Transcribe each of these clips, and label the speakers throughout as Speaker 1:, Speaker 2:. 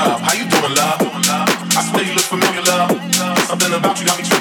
Speaker 1: How you doing, love? I swear you look familiar, love. Something about you got me tripping.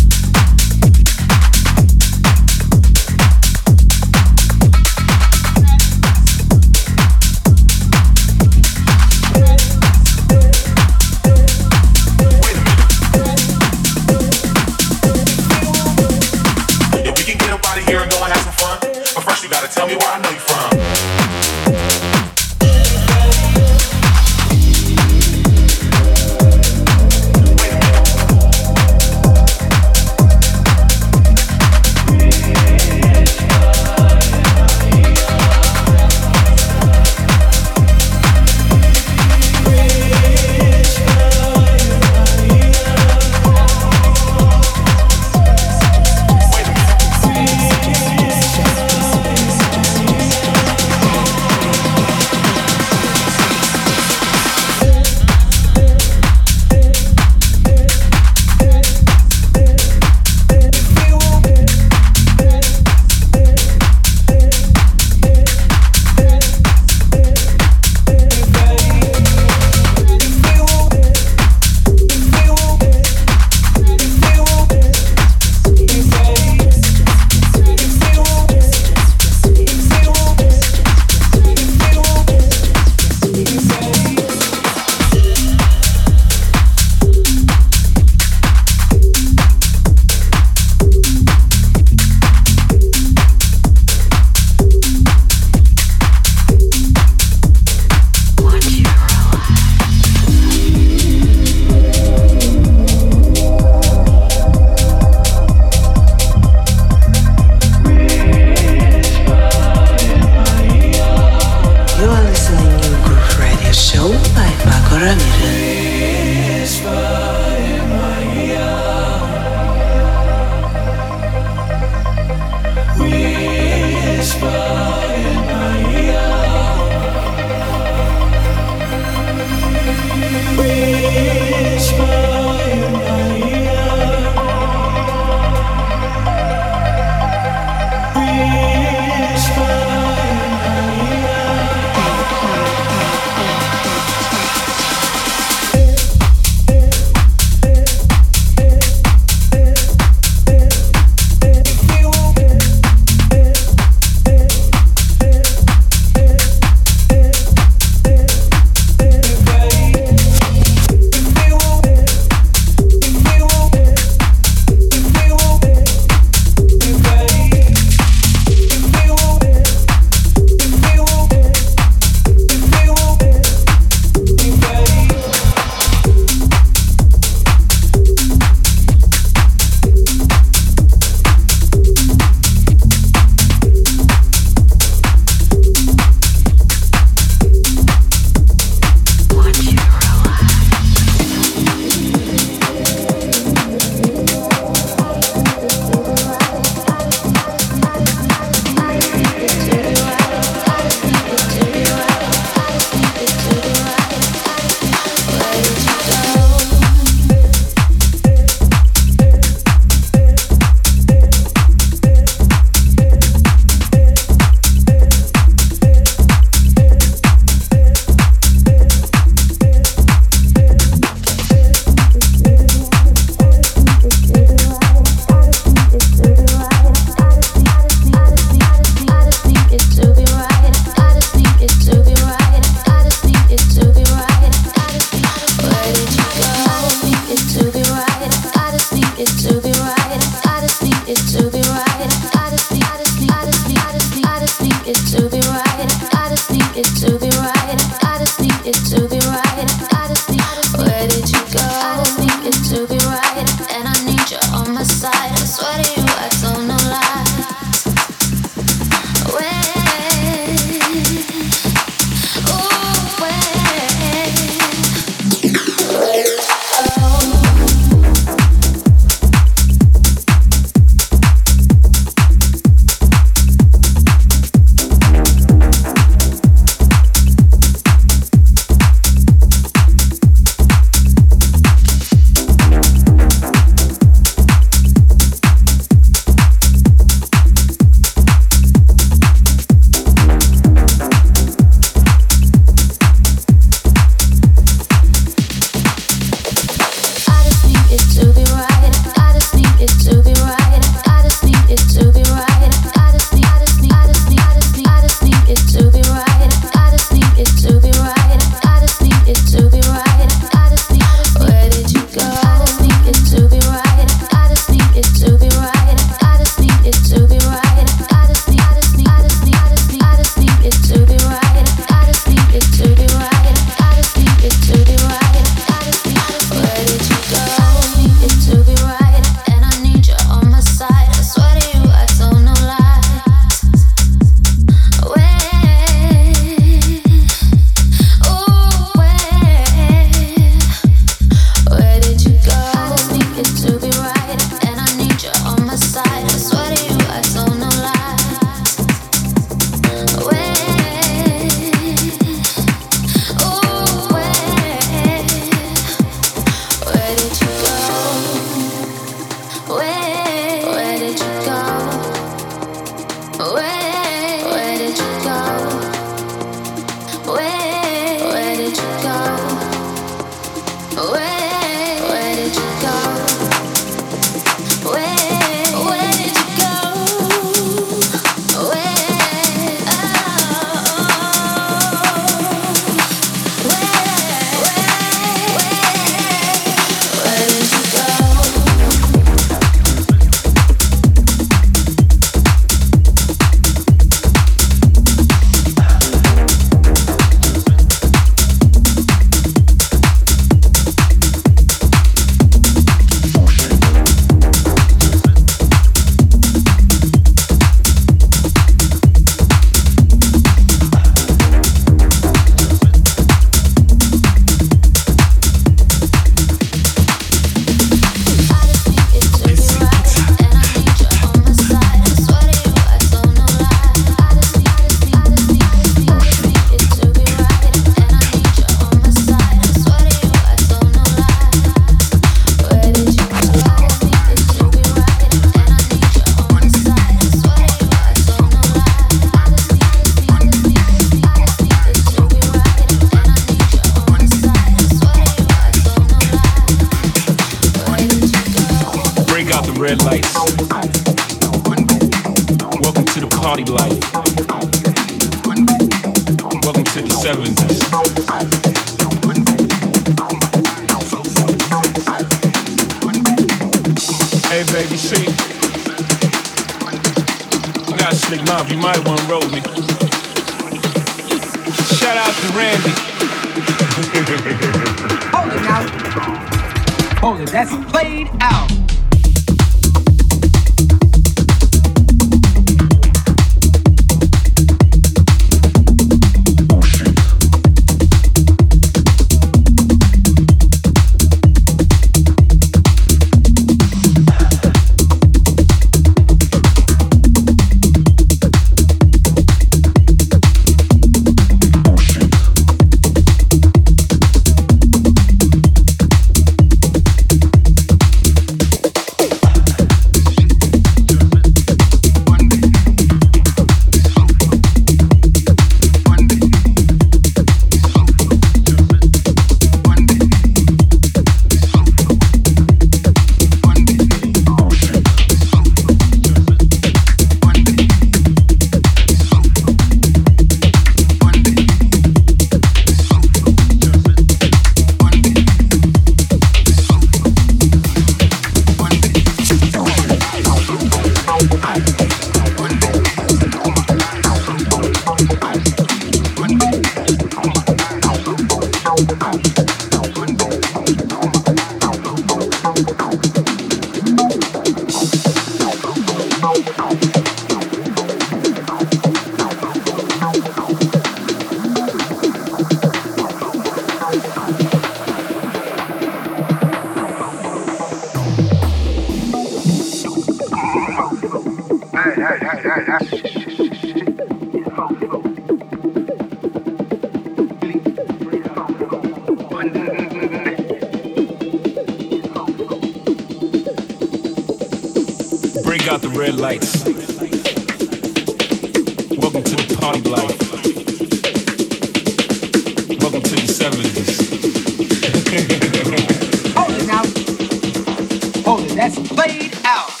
Speaker 2: has played out.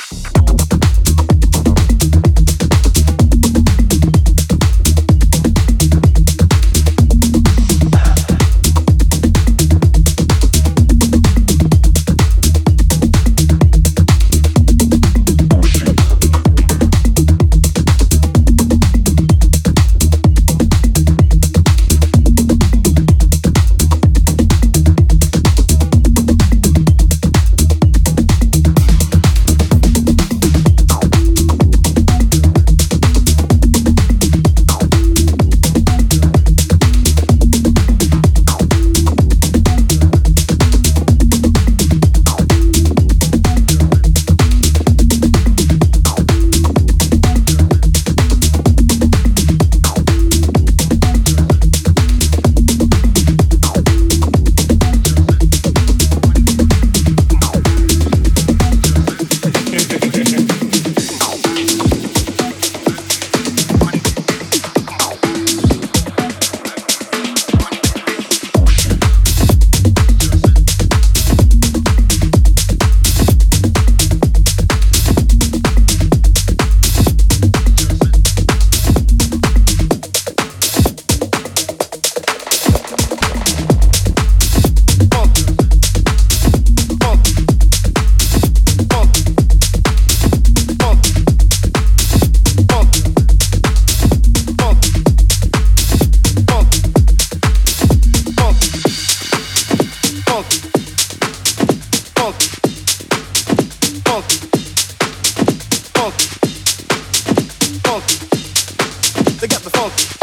Speaker 3: funky.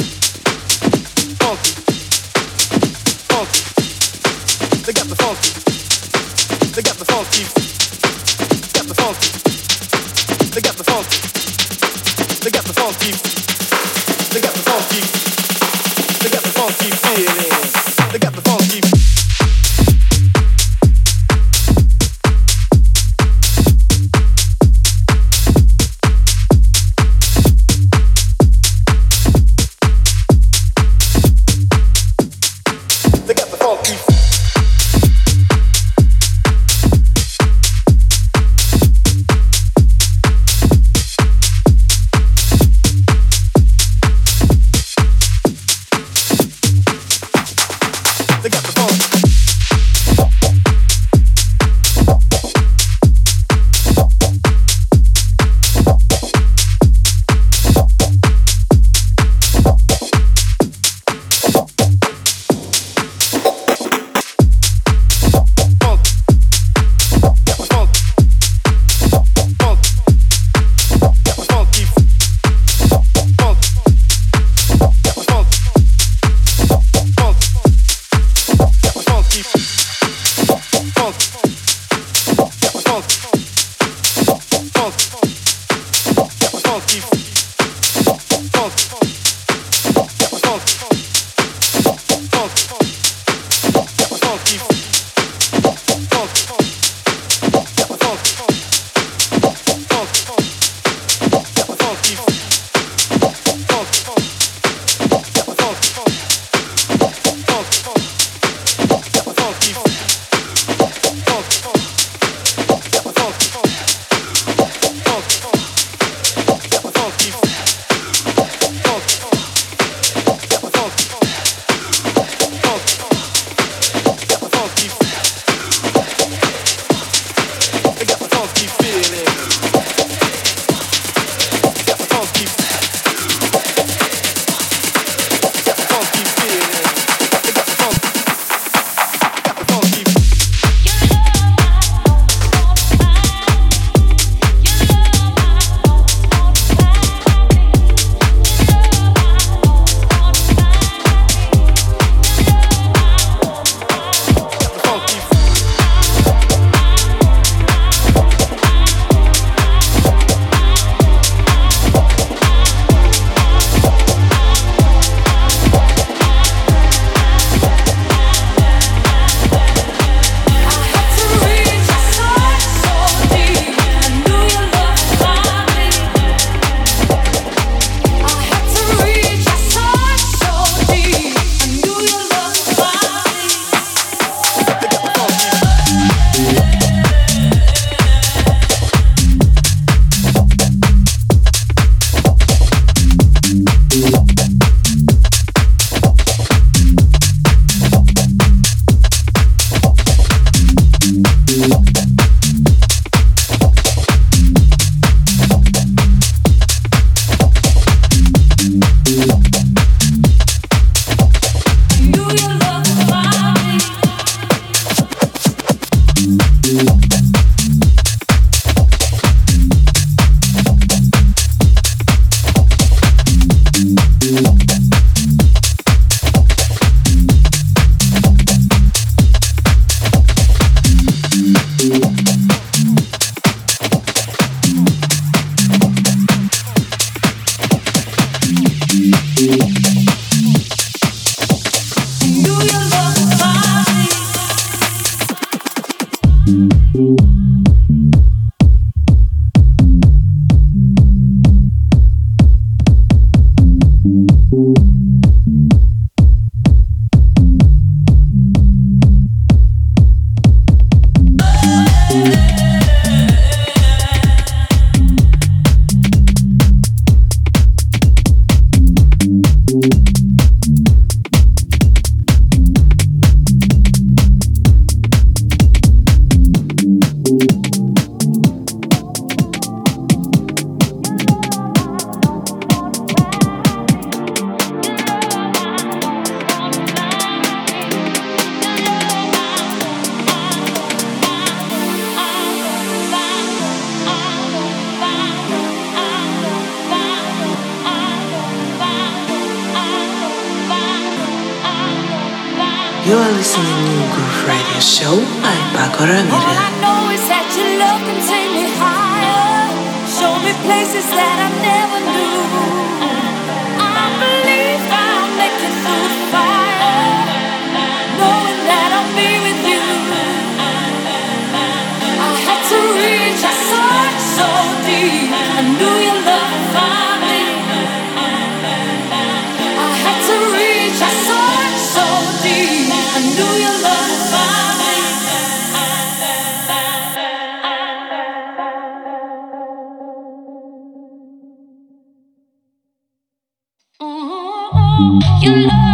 Speaker 4: Thank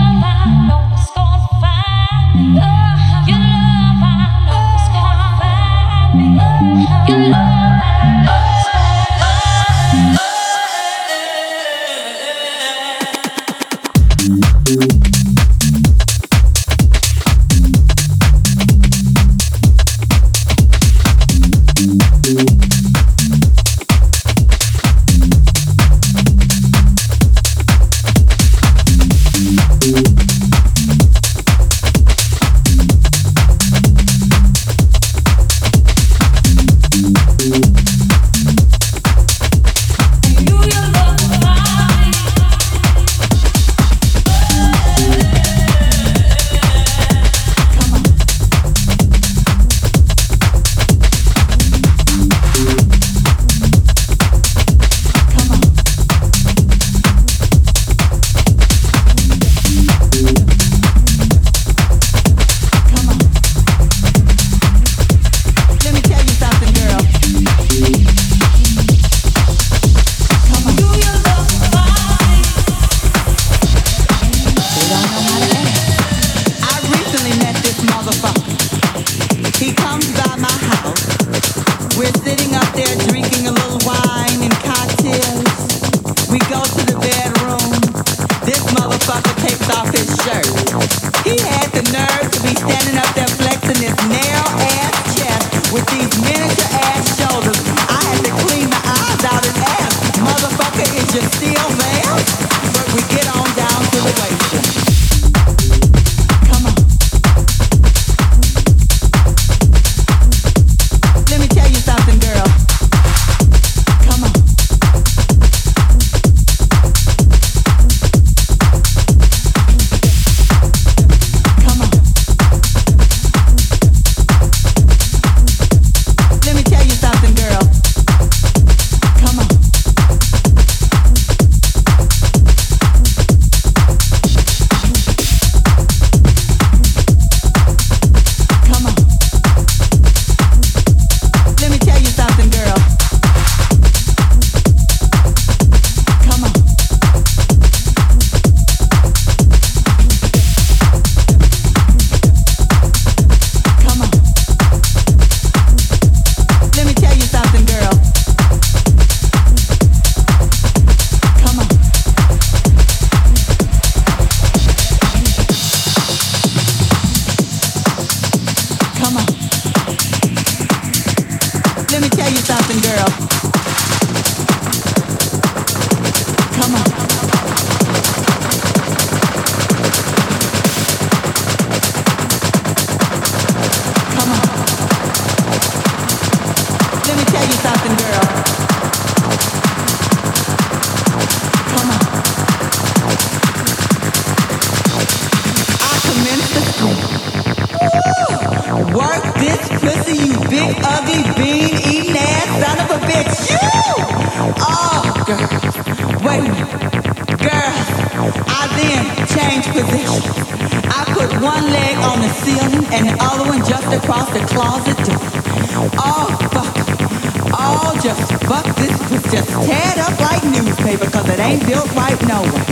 Speaker 5: this was just teared up like newspaper, cause it ain't built right no way.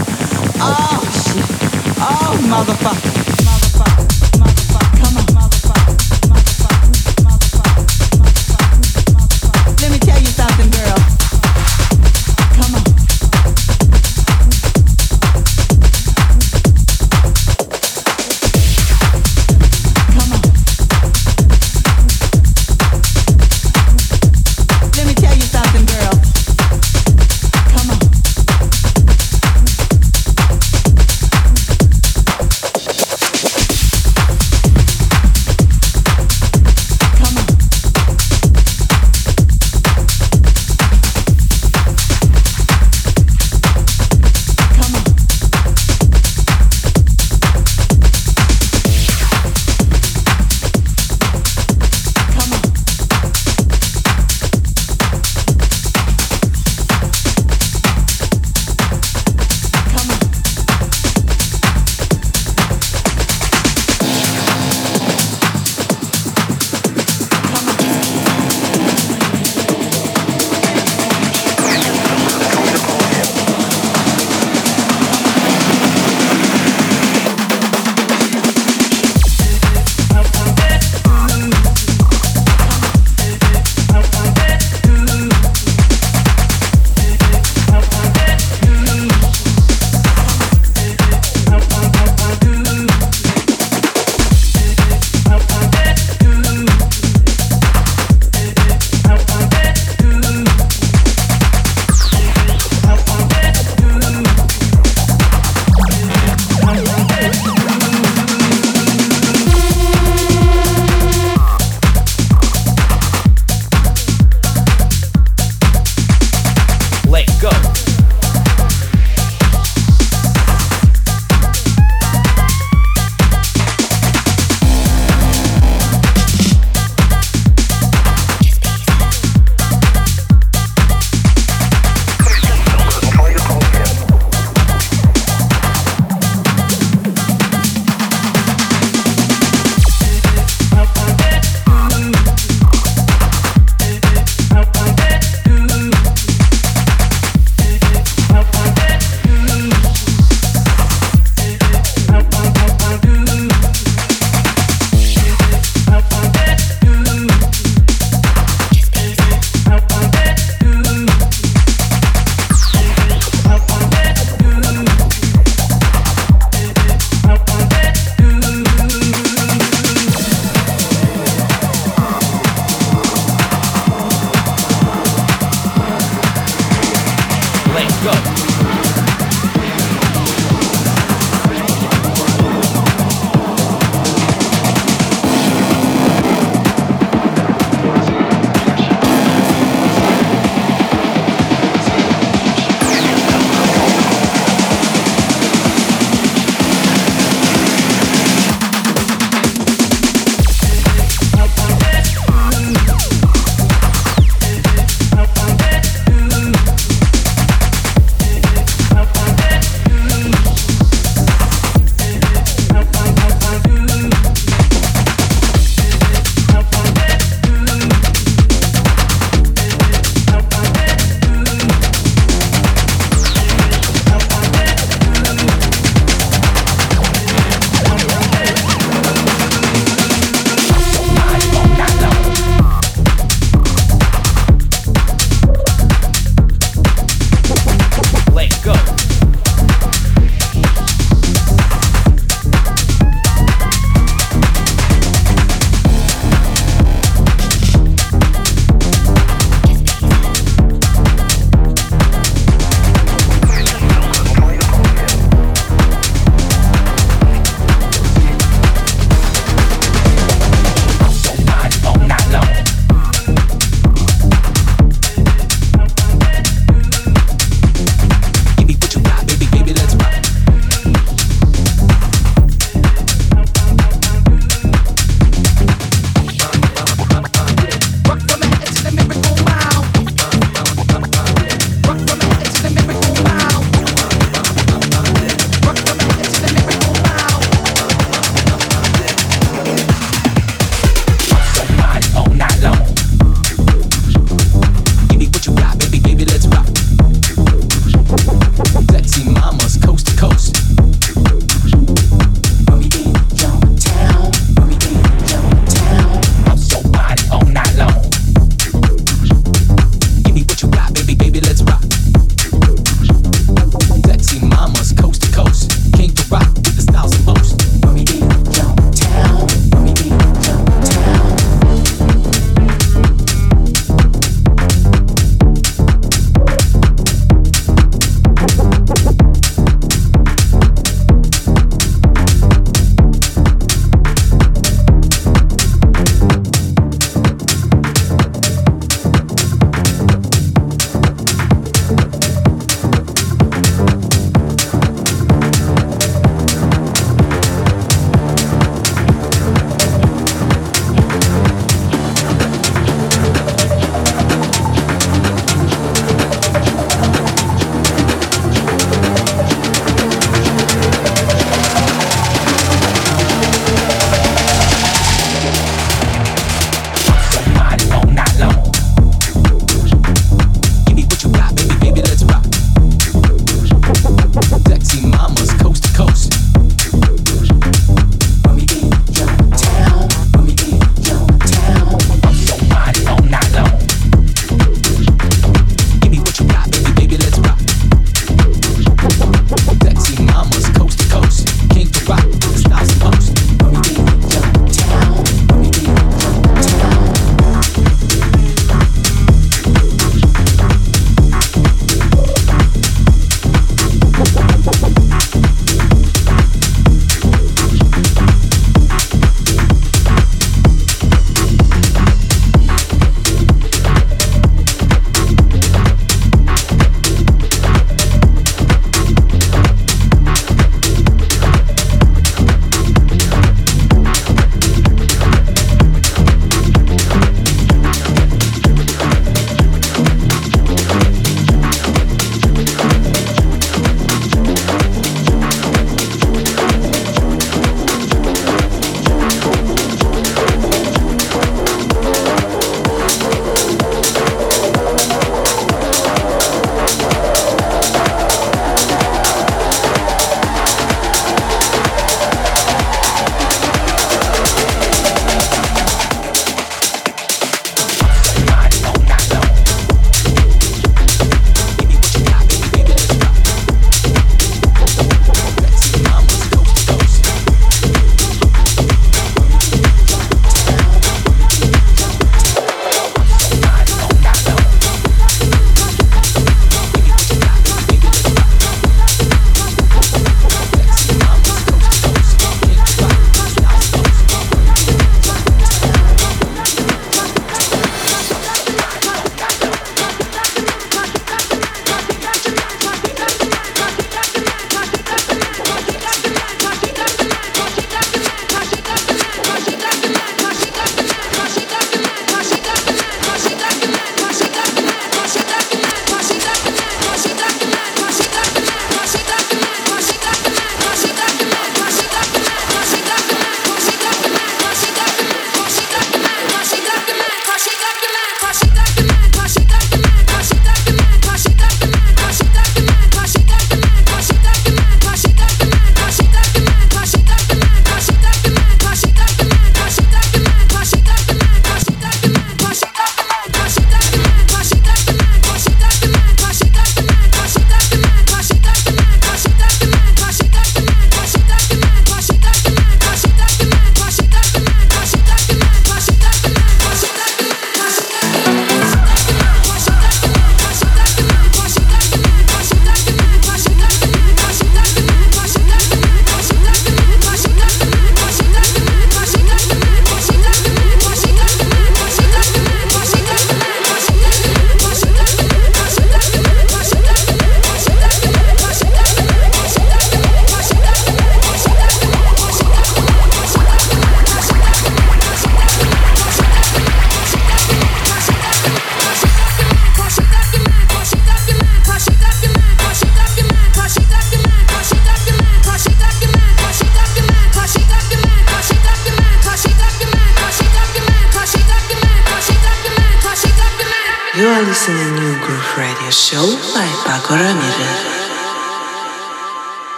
Speaker 5: Oh, shit. Oh, motherfucker.